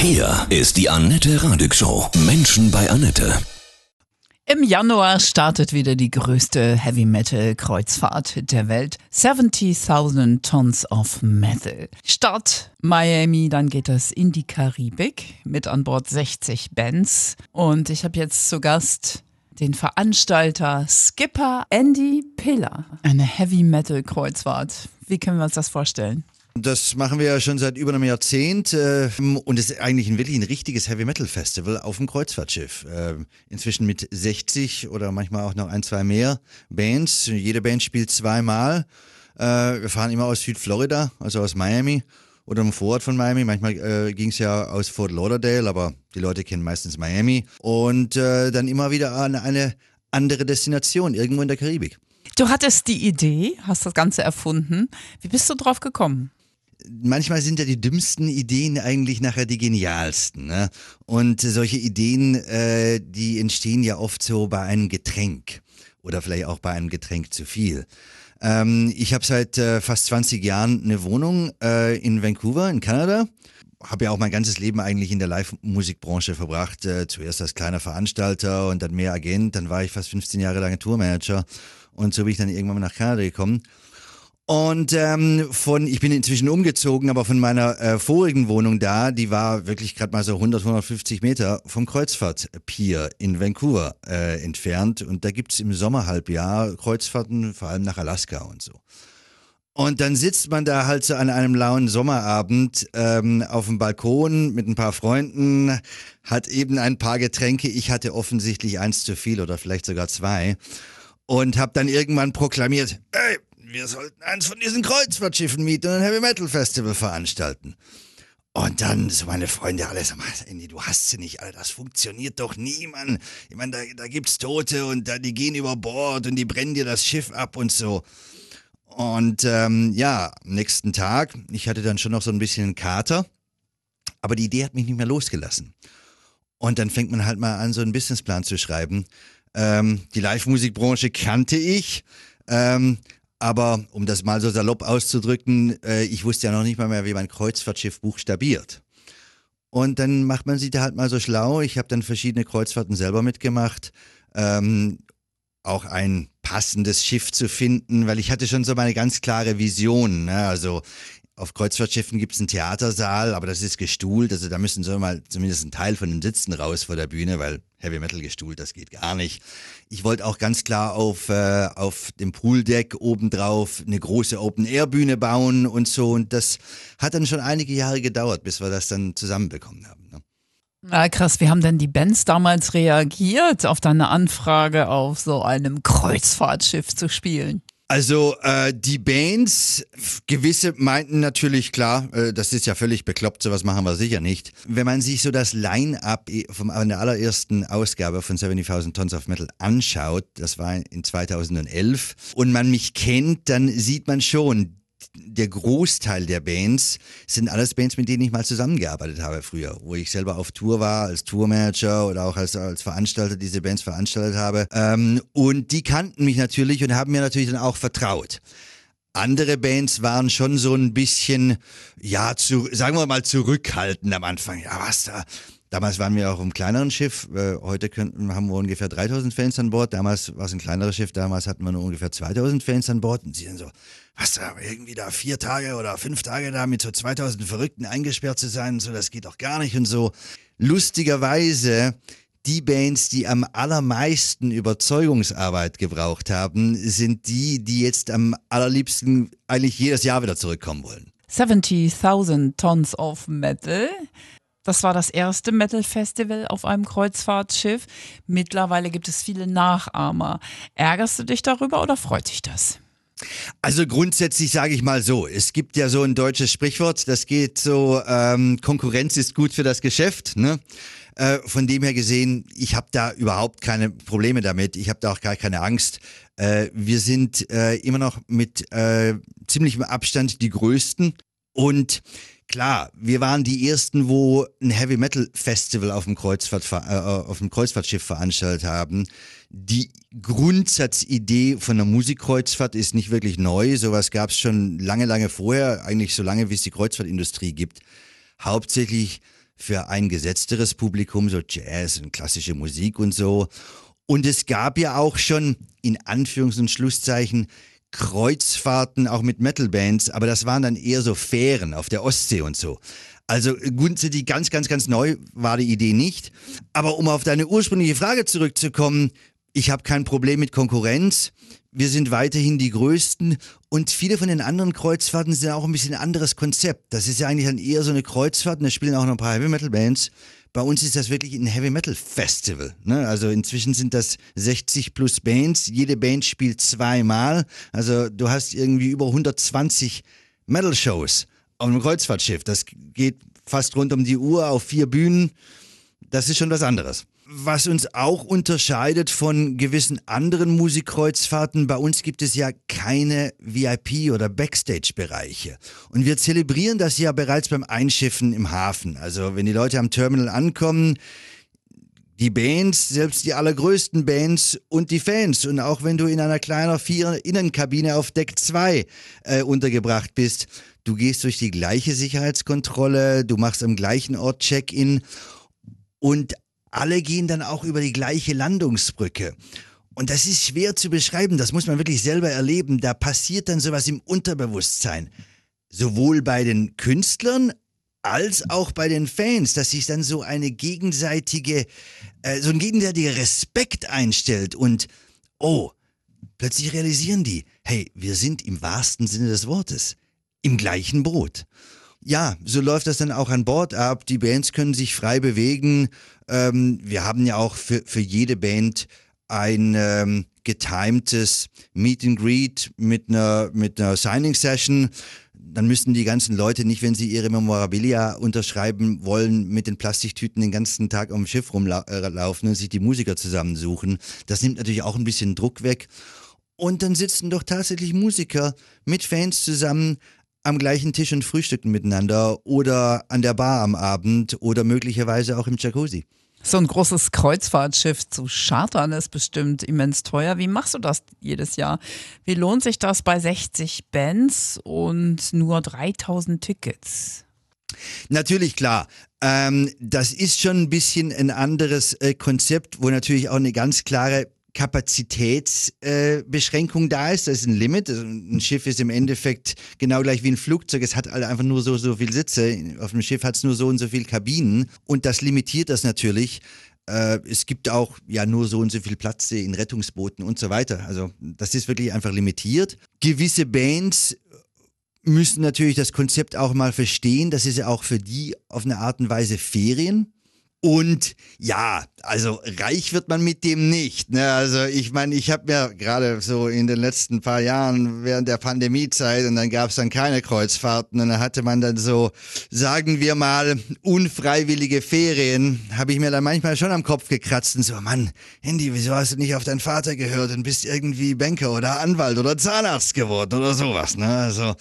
Hier ist die Annette Radig Show. Menschen bei Annette. Im Januar startet wieder die größte Heavy Metal Kreuzfahrt der Welt. 70.000 Tons of Metal. Start Miami, dann geht es in die Karibik mit an Bord 60 Bands. Und ich habe jetzt zu Gast den Veranstalter Skipper Andy Piller. Eine Heavy Metal Kreuzfahrt. Wie können wir uns das vorstellen? Das machen wir ja schon seit über einem Jahrzehnt äh, und es ist eigentlich ein, wirklich ein richtiges Heavy Metal Festival auf dem Kreuzfahrtschiff. Äh, inzwischen mit 60 oder manchmal auch noch ein, zwei mehr Bands. Jede Band spielt zweimal. Äh, wir fahren immer aus Südflorida, also aus Miami oder im Vorort von Miami. Manchmal äh, ging es ja aus Fort Lauderdale, aber die Leute kennen meistens Miami. Und äh, dann immer wieder an eine andere Destination, irgendwo in der Karibik. Du hattest die Idee, hast das Ganze erfunden. Wie bist du drauf gekommen? Manchmal sind ja die dümmsten Ideen eigentlich nachher die genialsten. Ne? Und solche Ideen, äh, die entstehen ja oft so bei einem Getränk oder vielleicht auch bei einem Getränk zu viel. Ähm, ich habe seit äh, fast 20 Jahren eine Wohnung äh, in Vancouver in Kanada. Habe ja auch mein ganzes Leben eigentlich in der Live-Musikbranche verbracht. Äh, zuerst als kleiner Veranstalter und dann mehr Agent. Dann war ich fast 15 Jahre lang Tourmanager. Und so bin ich dann irgendwann mal nach Kanada gekommen. Und ähm, von, ich bin inzwischen umgezogen, aber von meiner äh, vorigen Wohnung da, die war wirklich gerade mal so 100, 150 Meter vom Kreuzfahrt-Pier in Vancouver äh, entfernt. Und da gibt's im Sommerhalbjahr Kreuzfahrten, vor allem nach Alaska und so. Und dann sitzt man da halt so an einem lauen Sommerabend ähm, auf dem Balkon mit ein paar Freunden, hat eben ein paar Getränke. Ich hatte offensichtlich eins zu viel oder vielleicht sogar zwei. Und habe dann irgendwann proklamiert, ey, wir sollten eins von diesen Kreuzfahrtschiffen mieten und ein Heavy Metal Festival veranstalten. Und dann so meine Freunde alle sagen, du hast sie nicht, Alter, das funktioniert doch nie, Mann. Ich meine, da, da gibt's Tote und da, die gehen über Bord und die brennen dir das Schiff ab und so. Und ähm, ja, am nächsten Tag, ich hatte dann schon noch so ein bisschen einen Kater, aber die Idee hat mich nicht mehr losgelassen. Und dann fängt man halt mal an, so einen Businessplan zu schreiben. Ähm, die Live-Musikbranche kannte ich. Ähm, aber um das mal so salopp auszudrücken, äh, ich wusste ja noch nicht mal mehr, wie man Kreuzfahrtschiff buchstabiert. Und dann macht man sich da halt mal so schlau. Ich habe dann verschiedene Kreuzfahrten selber mitgemacht. Ähm, auch ein passendes Schiff zu finden, weil ich hatte schon so meine ganz klare Vision. Ne? Also auf Kreuzfahrtschiffen gibt es einen Theatersaal, aber das ist gestuhlt. Also da müssen so mal zumindest ein Teil von den Sitzen raus vor der Bühne, weil Heavy Metal gestuhlt, das geht gar nicht. Ich wollte auch ganz klar auf, äh, auf dem Pooldeck obendrauf eine große Open-Air-Bühne bauen und so. Und das hat dann schon einige Jahre gedauert, bis wir das dann zusammenbekommen haben. Ne? Ah, krass, wie haben denn die Bands damals reagiert auf deine Anfrage, auf so einem Kreuzfahrtschiff zu spielen? Also äh, die Bands, gewisse meinten natürlich klar, äh, das ist ja völlig bekloppt, sowas machen wir sicher nicht. Wenn man sich so das Line-Up von der allerersten Ausgabe von 70.000 Tons of Metal anschaut, das war in 2011, und man mich kennt, dann sieht man schon, der Großteil der Bands sind alles Bands, mit denen ich mal zusammengearbeitet habe früher, wo ich selber auf Tour war, als Tourmanager oder auch als, als Veranstalter diese Bands veranstaltet habe. Ähm, und die kannten mich natürlich und haben mir natürlich dann auch vertraut. Andere Bands waren schon so ein bisschen, ja, zu, sagen wir mal, zurückhaltend am Anfang. Ja, was da? Damals waren wir auch im kleineren Schiff. Äh, heute könnten, haben wir ungefähr 3000 Fans an Bord. Damals war es ein kleineres Schiff. Damals hatten wir nur ungefähr 2000 Fans an Bord. Und sie sind so, was da, irgendwie da vier Tage oder fünf Tage da mit so 2000 Verrückten eingesperrt zu sein und so, das geht doch gar nicht und so. Lustigerweise, die Bands, die am allermeisten Überzeugungsarbeit gebraucht haben, sind die, die jetzt am allerliebsten eigentlich jedes Jahr wieder zurückkommen wollen. 70.000 Tons of Metal. Das war das erste Metal Festival auf einem Kreuzfahrtschiff. Mittlerweile gibt es viele Nachahmer. Ärgerst du dich darüber oder freut dich das? Also grundsätzlich sage ich mal so, es gibt ja so ein deutsches Sprichwort, das geht so, ähm, Konkurrenz ist gut für das Geschäft. Ne? Äh, von dem her gesehen, ich habe da überhaupt keine Probleme damit, ich habe da auch gar keine Angst. Äh, wir sind äh, immer noch mit ziemlichem Abstand die Größten und Klar, wir waren die ersten, wo ein Heavy Metal Festival auf dem, Kreuzfahrt, äh, auf dem Kreuzfahrtschiff veranstaltet haben. Die Grundsatzidee von der Musikkreuzfahrt ist nicht wirklich neu. Sowas gab es schon lange, lange vorher, eigentlich so lange, wie es die Kreuzfahrtindustrie gibt. Hauptsächlich für ein gesetzteres Publikum, so Jazz und klassische Musik und so. Und es gab ja auch schon in Anführungs- und Schlusszeichen Kreuzfahrten auch mit Metalbands, aber das waren dann eher so Fähren auf der Ostsee und so. Also grundsätzlich ganz, ganz, ganz neu war die Idee nicht. Aber um auf deine ursprüngliche Frage zurückzukommen, ich habe kein Problem mit Konkurrenz. Wir sind weiterhin die Größten und viele von den anderen Kreuzfahrten sind auch ein bisschen anderes Konzept. Das ist ja eigentlich dann eher so eine Kreuzfahrt und da spielen auch noch ein paar Heavy Metal Bands. Bei uns ist das wirklich ein Heavy Metal Festival. Ne? Also inzwischen sind das 60 plus Bands. Jede Band spielt zweimal. Also du hast irgendwie über 120 Metal Shows auf einem Kreuzfahrtschiff. Das geht fast rund um die Uhr auf vier Bühnen. Das ist schon was anderes was uns auch unterscheidet von gewissen anderen Musikkreuzfahrten, bei uns gibt es ja keine VIP- oder Backstage-Bereiche. Und wir zelebrieren das ja bereits beim Einschiffen im Hafen. Also wenn die Leute am Terminal ankommen, die Bands, selbst die allergrößten Bands und die Fans. Und auch wenn du in einer kleinen Vier-Innenkabine auf Deck 2 äh, untergebracht bist, du gehst durch die gleiche Sicherheitskontrolle, du machst am gleichen Ort Check-in und alle gehen dann auch über die gleiche Landungsbrücke. Und das ist schwer zu beschreiben, das muss man wirklich selber erleben. Da passiert dann sowas im Unterbewusstsein. Sowohl bei den Künstlern als auch bei den Fans, dass sich dann so eine gegenseitige, äh, so ein gegenseitiger Respekt einstellt und oh, plötzlich realisieren die, hey, wir sind im wahrsten Sinne des Wortes im gleichen Boot. Ja, so läuft das dann auch an Bord ab. Die Bands können sich frei bewegen. Ähm, wir haben ja auch für, für jede Band ein ähm, getimtes Meet and Greet mit einer, mit einer Signing Session. Dann müssen die ganzen Leute nicht, wenn sie ihre Memorabilia unterschreiben wollen, mit den Plastiktüten den ganzen Tag am Schiff rumlaufen und sich die Musiker zusammensuchen. Das nimmt natürlich auch ein bisschen Druck weg. Und dann sitzen doch tatsächlich Musiker mit Fans zusammen, am gleichen Tisch und frühstücken miteinander oder an der Bar am Abend oder möglicherweise auch im Jacuzzi. So ein großes Kreuzfahrtschiff zu chartern ist bestimmt immens teuer. Wie machst du das jedes Jahr? Wie lohnt sich das bei 60 Bands und nur 3000 Tickets? Natürlich klar. Ähm, das ist schon ein bisschen ein anderes äh, Konzept, wo natürlich auch eine ganz klare Kapazitätsbeschränkung äh, da ist. Das ist ein Limit. Also ein Schiff ist im Endeffekt genau gleich wie ein Flugzeug. Es hat halt einfach nur so, so viel Sitze. Auf dem Schiff hat es nur so und so viel Kabinen. Und das limitiert das natürlich. Äh, es gibt auch ja nur so und so viel Platz in Rettungsbooten und so weiter. Also das ist wirklich einfach limitiert. Gewisse Bands müssen natürlich das Konzept auch mal verstehen. Das ist ja auch für die auf eine Art und Weise Ferien. Und ja, also reich wird man mit dem nicht. Ne? Also ich meine, ich habe mir gerade so in den letzten paar Jahren während der Pandemiezeit und dann gab es dann keine Kreuzfahrten und dann hatte man dann so, sagen wir mal, unfreiwillige Ferien, habe ich mir dann manchmal schon am Kopf gekratzt und so, Mann, Handy, wieso hast du nicht auf deinen Vater gehört und bist irgendwie Banker oder Anwalt oder Zahnarzt geworden oder sowas. Ne? Also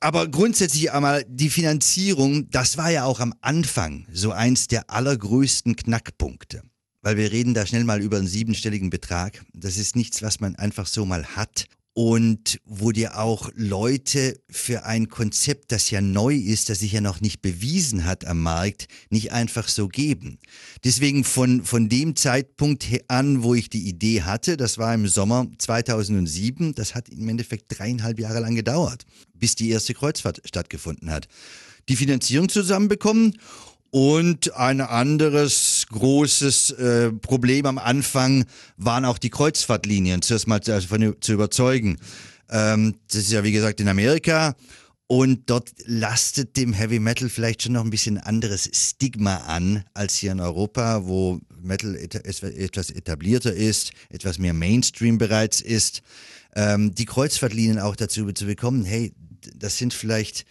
aber grundsätzlich einmal die Finanzierung, das war ja auch am Anfang so eins der allergrößten Knackpunkte. Weil wir reden da schnell mal über einen siebenstelligen Betrag. Das ist nichts, was man einfach so mal hat und wo dir auch Leute für ein Konzept, das ja neu ist, das sich ja noch nicht bewiesen hat am Markt, nicht einfach so geben. Deswegen von, von dem Zeitpunkt an, wo ich die Idee hatte, das war im Sommer 2007, das hat im Endeffekt dreieinhalb Jahre lang gedauert, bis die erste Kreuzfahrt stattgefunden hat. Die Finanzierung zusammenbekommen und ein anderes großes äh, Problem am Anfang waren auch die Kreuzfahrtlinien, zuerst mal davon zu überzeugen. Ähm, das ist ja wie gesagt in Amerika und dort lastet dem Heavy Metal vielleicht schon noch ein bisschen anderes Stigma an als hier in Europa, wo Metal etwas etablierter ist, etwas mehr Mainstream bereits ist. Ähm, die Kreuzfahrtlinien auch dazu zu bekommen, hey, das sind vielleicht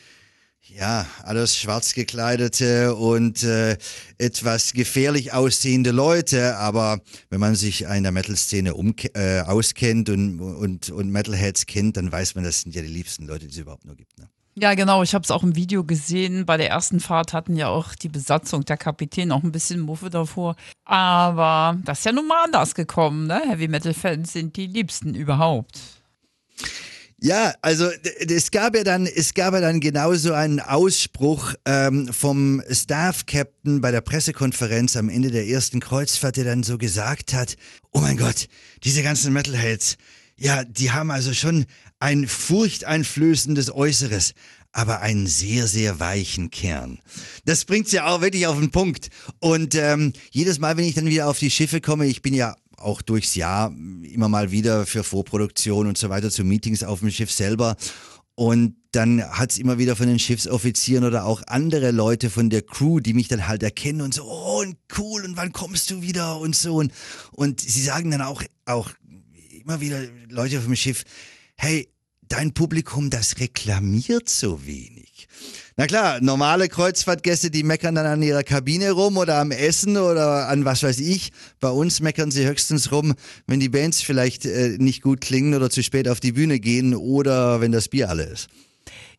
ja, alles schwarz gekleidete und äh, etwas gefährlich aussehende Leute, aber wenn man sich in der Metal-Szene äh, auskennt und, und, und Metalheads kennt, dann weiß man, das sind ja die liebsten Leute, die es überhaupt nur gibt. Ne? Ja, genau. Ich habe es auch im Video gesehen. Bei der ersten Fahrt hatten ja auch die Besatzung, der Kapitän, auch ein bisschen Muffe davor. Aber das ist ja nun mal anders gekommen. Ne? Heavy Metal-Fans sind die liebsten überhaupt. Ja, also es gab ja dann, es gab ja dann genauso einen Ausspruch ähm, vom Staff Captain bei der Pressekonferenz am Ende der ersten Kreuzfahrt, der dann so gesagt hat: Oh mein Gott, diese ganzen Metalheads, ja, die haben also schon ein furchteinflößendes Äußeres, aber einen sehr, sehr weichen Kern. Das bringt's ja auch wirklich auf den Punkt. Und ähm, jedes Mal, wenn ich dann wieder auf die Schiffe komme, ich bin ja auch durchs Jahr immer mal wieder für Vorproduktion und so weiter zu Meetings auf dem Schiff selber. Und dann hat's immer wieder von den Schiffsoffizieren oder auch andere Leute von der Crew, die mich dann halt erkennen und so, oh, und cool, und wann kommst du wieder und so. Und, und sie sagen dann auch, auch immer wieder Leute auf dem Schiff, hey, dein Publikum, das reklamiert so wenig. Na klar, normale Kreuzfahrtgäste, die meckern dann an ihrer Kabine rum oder am Essen oder an was weiß ich. Bei uns meckern sie höchstens rum, wenn die Bands vielleicht äh, nicht gut klingen oder zu spät auf die Bühne gehen oder wenn das Bier alle ist.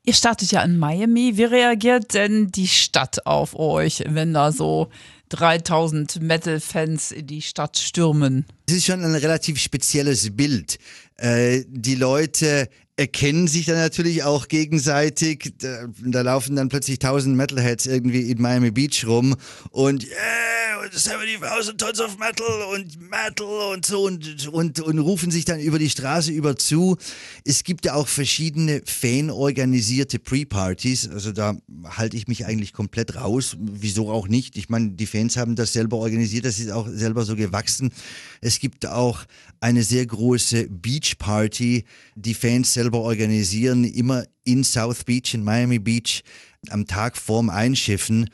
Ihr startet ja in Miami. Wie reagiert denn die Stadt auf euch, wenn da so 3000 Metal-Fans in die Stadt stürmen? Es ist schon ein relativ spezielles Bild. Äh, die Leute erkennen sich dann natürlich auch gegenseitig. Da, da, laufen dann plötzlich tausend Metalheads irgendwie in Miami Beach rum und yeah, 70.000 Tons of Metal und Metal und so und, und, und rufen sich dann über die Straße über zu. Es gibt ja auch verschiedene fanorganisierte Pre-Partys, also da halte ich mich eigentlich komplett raus. Wieso auch nicht? Ich meine, die Fans haben das selber organisiert, das ist auch selber so gewachsen. Es gibt auch eine sehr große Beach Party, die Fans selber organisieren, immer in South Beach, in Miami Beach, am Tag vorm Einschiffen.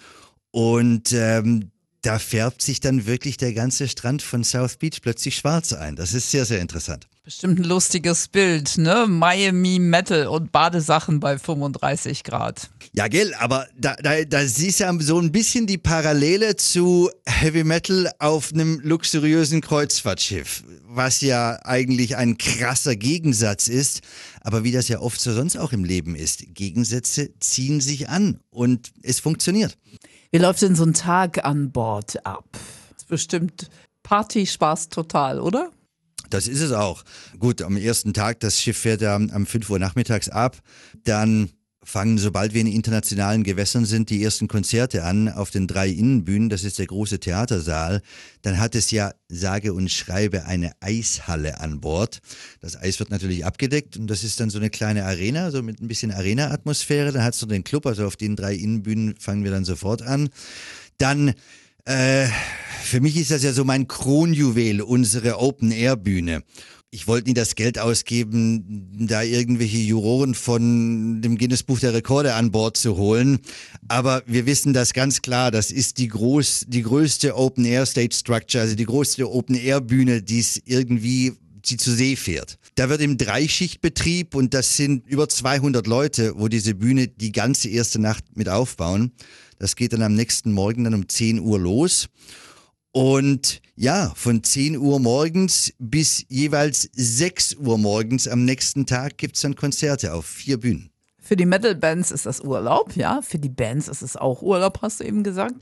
Und ähm, da färbt sich dann wirklich der ganze Strand von South Beach plötzlich schwarz ein. Das ist sehr, sehr interessant. Bestimmt ein lustiges Bild, ne? Miami Metal und Badesachen bei 35 Grad. Ja, gell, aber da, da, da siehst du so ein bisschen die Parallele zu Heavy Metal auf einem luxuriösen Kreuzfahrtschiff, was ja eigentlich ein krasser Gegensatz ist. Aber wie das ja oft so sonst auch im Leben ist, Gegensätze ziehen sich an und es funktioniert. Wie läuft denn so ein Tag an Bord ab? Das ist bestimmt Party-Spaß total, oder? Das ist es auch. Gut, am ersten Tag, das Schiff fährt ja um 5 Uhr nachmittags ab. Dann fangen, sobald wir in internationalen Gewässern sind, die ersten Konzerte an auf den drei Innenbühnen. Das ist der große Theatersaal. Dann hat es ja sage und schreibe eine Eishalle an Bord. Das Eis wird natürlich abgedeckt und das ist dann so eine kleine Arena, so mit ein bisschen Arena-Atmosphäre. Dann hat es noch den Club, also auf den drei Innenbühnen fangen wir dann sofort an. Dann äh, für mich ist das ja so mein Kronjuwel, unsere Open-Air-Bühne. Ich wollte nie das Geld ausgeben, da irgendwelche Juroren von dem Guinness Buch der Rekorde an Bord zu holen. Aber wir wissen das ganz klar. Das ist die, groß, die größte Open Air Stage Structure, also die größte Open Air Bühne, die es irgendwie sie zu See fährt. Da wird im Dreischichtbetrieb und das sind über 200 Leute, wo diese Bühne die ganze erste Nacht mit aufbauen. Das geht dann am nächsten Morgen dann um 10 Uhr los. Und ja, von 10 Uhr morgens bis jeweils 6 Uhr morgens am nächsten Tag gibt es dann Konzerte auf vier Bühnen. Für die Metal-Bands ist das Urlaub, ja. Für die Bands ist es auch Urlaub, hast du eben gesagt.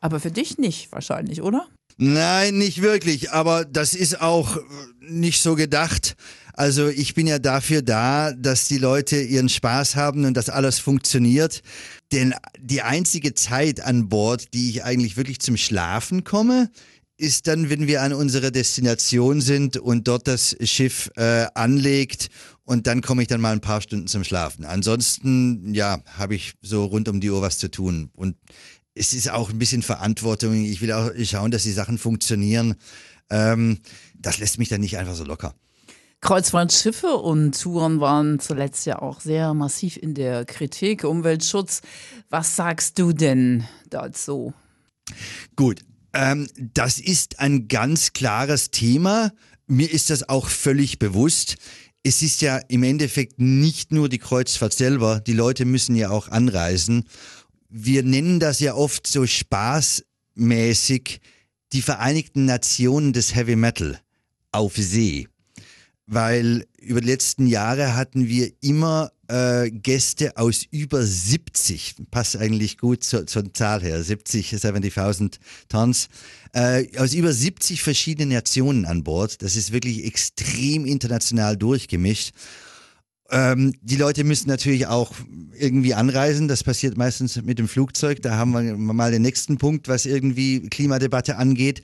Aber für dich nicht wahrscheinlich, oder? Nein, nicht wirklich. Aber das ist auch nicht so gedacht. Also ich bin ja dafür da, dass die Leute ihren Spaß haben und dass alles funktioniert. Denn die einzige Zeit an Bord, die ich eigentlich wirklich zum Schlafen komme, ist dann, wenn wir an unserer Destination sind und dort das Schiff äh, anlegt und dann komme ich dann mal ein paar Stunden zum Schlafen. Ansonsten, ja, habe ich so rund um die Uhr was zu tun. Und es ist auch ein bisschen Verantwortung. Ich will auch schauen, dass die Sachen funktionieren. Ähm, das lässt mich dann nicht einfach so locker. Kreuzfahrtschiffe und Touren waren zuletzt ja auch sehr massiv in der Kritik. Umweltschutz. Was sagst du denn dazu? Gut, ähm, das ist ein ganz klares Thema. Mir ist das auch völlig bewusst. Es ist ja im Endeffekt nicht nur die Kreuzfahrt selber. Die Leute müssen ja auch anreisen. Wir nennen das ja oft so spaßmäßig die Vereinigten Nationen des Heavy Metal auf See weil über die letzten Jahre hatten wir immer äh, Gäste aus über 70, passt eigentlich gut zur, zur Zahl her, 70, 70.000 Tons, äh, aus über 70 verschiedenen Nationen an Bord. Das ist wirklich extrem international durchgemischt. Ähm, die Leute müssen natürlich auch irgendwie anreisen. Das passiert meistens mit dem Flugzeug. Da haben wir mal den nächsten Punkt, was irgendwie Klimadebatte angeht.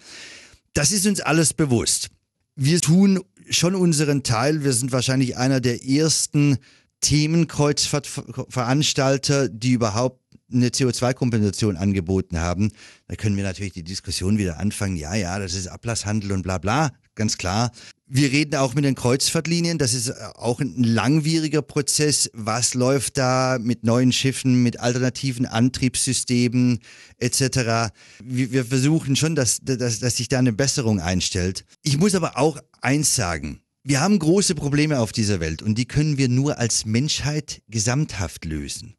Das ist uns alles bewusst. Wir tun schon unseren Teil. Wir sind wahrscheinlich einer der ersten Themenkreuzfahrtveranstalter, die überhaupt eine CO2-Kompensation angeboten haben. Da können wir natürlich die Diskussion wieder anfangen. Ja, ja, das ist Ablasshandel und bla bla, ganz klar. Wir reden auch mit den Kreuzfahrtlinien. Das ist auch ein langwieriger Prozess. Was läuft da mit neuen Schiffen, mit alternativen Antriebssystemen etc. Wir, versuchen schon, dass, dass, dass sich da eine Besserung einstellt. Ich muss aber auch eins sagen. Wir haben große Probleme auf dieser Welt und die können wir nur als Menschheit gesamthaft lösen.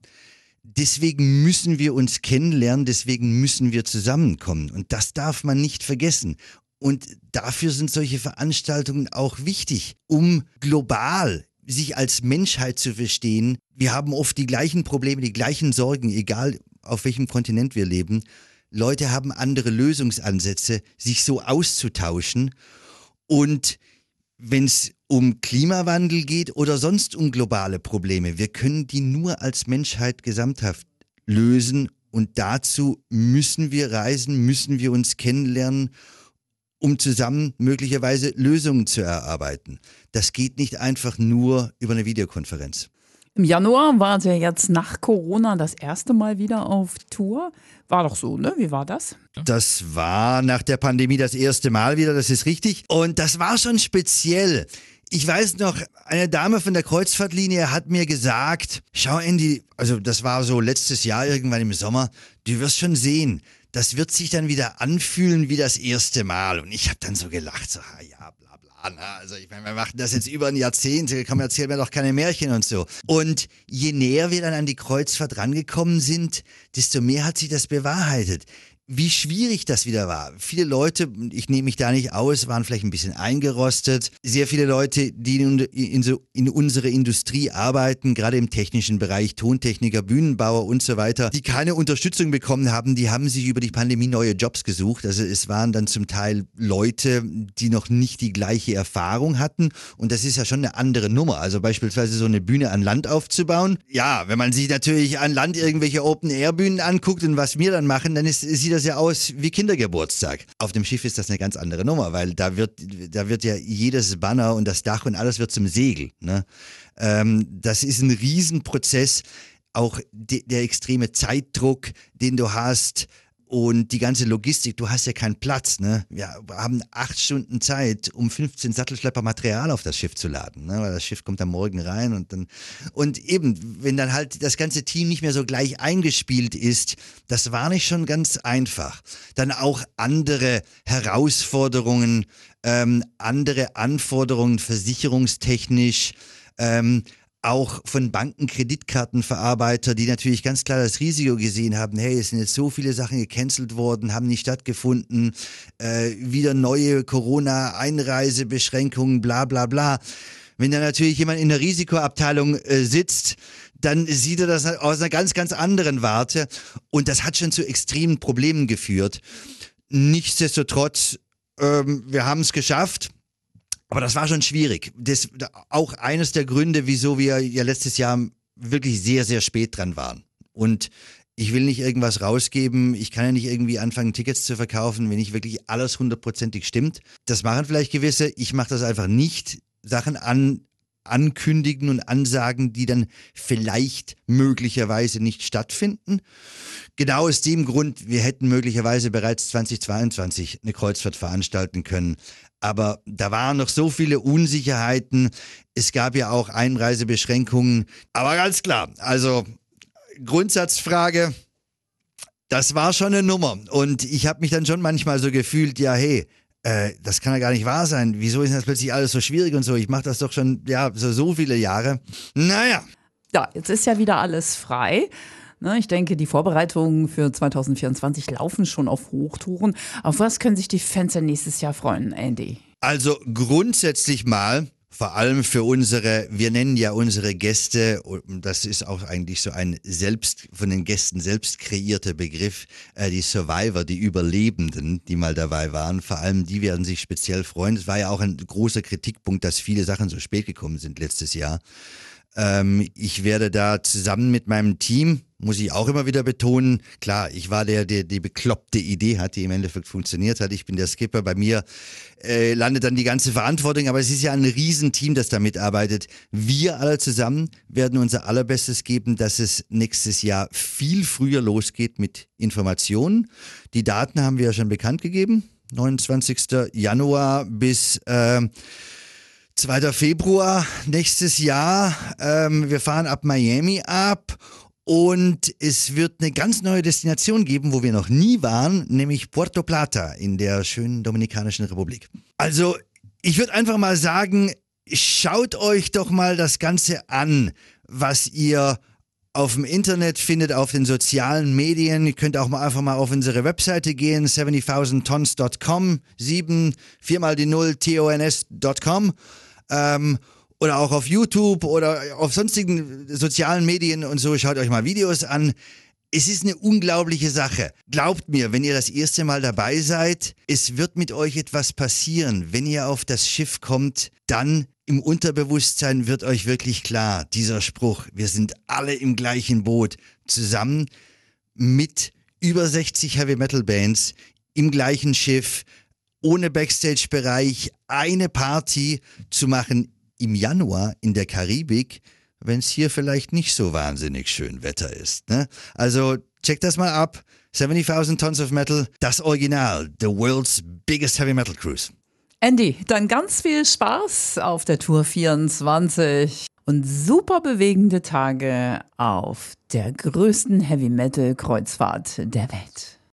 Deswegen müssen wir uns kennenlernen, deswegen müssen wir zusammenkommen. Und das darf man nicht vergessen. Und dafür sind solche Veranstaltungen auch wichtig, um global sich als Menschheit zu verstehen. Wir haben oft die gleichen Probleme, die gleichen Sorgen, egal auf welchem Kontinent wir leben. Leute haben andere Lösungsansätze, sich so auszutauschen. Und wenn es um Klimawandel geht oder sonst um globale Probleme, wir können die nur als Menschheit gesamthaft lösen. Und dazu müssen wir reisen, müssen wir uns kennenlernen um zusammen möglicherweise Lösungen zu erarbeiten. Das geht nicht einfach nur über eine Videokonferenz. Im Januar war sie jetzt nach Corona das erste Mal wieder auf Tour. War doch so, ne? Wie war das? Das war nach der Pandemie das erste Mal wieder, das ist richtig. Und das war schon speziell. Ich weiß noch, eine Dame von der Kreuzfahrtlinie hat mir gesagt, schau Andy, also das war so letztes Jahr irgendwann im Sommer, du wirst schon sehen, das wird sich dann wieder anfühlen wie das erste Mal. Und ich habe dann so gelacht, so, ja, bla bla. Na, also ich meine, wir machen das jetzt über ein Jahrzehnt, komm, erzählen mir doch keine Märchen und so. Und je näher wir dann an die Kreuzfahrt rangekommen sind, desto mehr hat sich das bewahrheitet wie schwierig das wieder war. Viele Leute, ich nehme mich da nicht aus, waren vielleicht ein bisschen eingerostet. Sehr viele Leute, die in, in, so, in unsere Industrie arbeiten, gerade im technischen Bereich, Tontechniker, Bühnenbauer und so weiter, die keine Unterstützung bekommen haben, die haben sich über die Pandemie neue Jobs gesucht. Also es waren dann zum Teil Leute, die noch nicht die gleiche Erfahrung hatten. Und das ist ja schon eine andere Nummer. Also beispielsweise so eine Bühne an Land aufzubauen. Ja, wenn man sich natürlich an Land irgendwelche Open-Air-Bühnen anguckt und was wir dann machen, dann ist, sieht das ja aus wie Kindergeburtstag. Auf dem Schiff ist das eine ganz andere Nummer, weil da wird, da wird ja jedes Banner und das Dach und alles wird zum Segel. Ne? Ähm, das ist ein Riesenprozess. Auch de, der extreme Zeitdruck, den du hast, und die ganze Logistik, du hast ja keinen Platz, ne? Wir haben acht Stunden Zeit, um 15 Sattelschlepper Material auf das Schiff zu laden, ne? Weil das Schiff kommt am Morgen rein und dann, und eben, wenn dann halt das ganze Team nicht mehr so gleich eingespielt ist, das war nicht schon ganz einfach. Dann auch andere Herausforderungen, ähm, andere Anforderungen versicherungstechnisch, ähm, auch von Banken, Kreditkartenverarbeiter, die natürlich ganz klar das Risiko gesehen haben, hey, es sind jetzt so viele Sachen gecancelt worden, haben nicht stattgefunden, äh, wieder neue Corona-Einreisebeschränkungen, bla bla bla. Wenn da natürlich jemand in der Risikoabteilung äh, sitzt, dann sieht er das aus einer ganz, ganz anderen Warte. Und das hat schon zu extremen Problemen geführt. Nichtsdestotrotz, ähm, wir haben es geschafft. Aber das war schon schwierig. Das auch eines der Gründe, wieso wir ja letztes Jahr wirklich sehr, sehr spät dran waren. Und ich will nicht irgendwas rausgeben. Ich kann ja nicht irgendwie anfangen, Tickets zu verkaufen, wenn nicht wirklich alles hundertprozentig stimmt. Das machen vielleicht gewisse. Ich mache das einfach nicht. Sachen an, ankündigen und ansagen, die dann vielleicht möglicherweise nicht stattfinden. Genau aus dem Grund, wir hätten möglicherweise bereits 2022 eine Kreuzfahrt veranstalten können. Aber da waren noch so viele Unsicherheiten. Es gab ja auch Einreisebeschränkungen. Aber ganz klar, also Grundsatzfrage, das war schon eine Nummer. Und ich habe mich dann schon manchmal so gefühlt, ja, hey, äh, das kann ja gar nicht wahr sein. Wieso ist das plötzlich alles so schwierig und so? Ich mache das doch schon, ja, so, so viele Jahre. Naja. Ja, jetzt ist ja wieder alles frei. Ne, ich denke, die Vorbereitungen für 2024 laufen schon auf Hochtouren. Auf was können sich die Fans denn nächstes Jahr freuen, Andy? Also grundsätzlich mal, vor allem für unsere, wir nennen ja unsere Gäste, das ist auch eigentlich so ein selbst, von den Gästen selbst kreierter Begriff, äh, die Survivor, die Überlebenden, die mal dabei waren, vor allem die werden sich speziell freuen. Es war ja auch ein großer Kritikpunkt, dass viele Sachen so spät gekommen sind letztes Jahr. Ähm, ich werde da zusammen mit meinem Team, muss ich auch immer wieder betonen, klar, ich war der, der die bekloppte Idee hat, die im Endeffekt funktioniert hat. Ich bin der Skipper. Bei mir äh, landet dann die ganze Verantwortung, aber es ist ja ein Riesenteam, das da mitarbeitet. Wir alle zusammen werden unser allerbestes geben, dass es nächstes Jahr viel früher losgeht mit Informationen. Die Daten haben wir ja schon bekannt gegeben. 29. Januar bis äh, 2. Februar nächstes Jahr. Ähm, wir fahren ab Miami ab und es wird eine ganz neue Destination geben, wo wir noch nie waren, nämlich Puerto Plata in der schönen Dominikanischen Republik. Also, ich würde einfach mal sagen, schaut euch doch mal das Ganze an, was ihr auf dem Internet findet, auf den sozialen Medien. Ihr könnt auch mal einfach mal auf unsere Webseite gehen, 70,000tons.com, 7, viermal die 0, tons.com. Ähm, oder auch auf YouTube oder auf sonstigen sozialen Medien und so. Schaut euch mal Videos an. Es ist eine unglaubliche Sache. Glaubt mir, wenn ihr das erste Mal dabei seid, es wird mit euch etwas passieren. Wenn ihr auf das Schiff kommt, dann im Unterbewusstsein wird euch wirklich klar, dieser Spruch, wir sind alle im gleichen Boot, zusammen mit über 60 Heavy Metal Bands im gleichen Schiff, ohne Backstage-Bereich, eine Party zu machen im Januar in der Karibik, wenn es hier vielleicht nicht so wahnsinnig schön Wetter ist. Ne? Also check das mal ab. 70,000 Tons of Metal, das Original, the world's biggest heavy metal cruise. Andy, dann ganz viel Spaß auf der Tour 24 und super bewegende Tage auf der größten Heavy Metal Kreuzfahrt der Welt.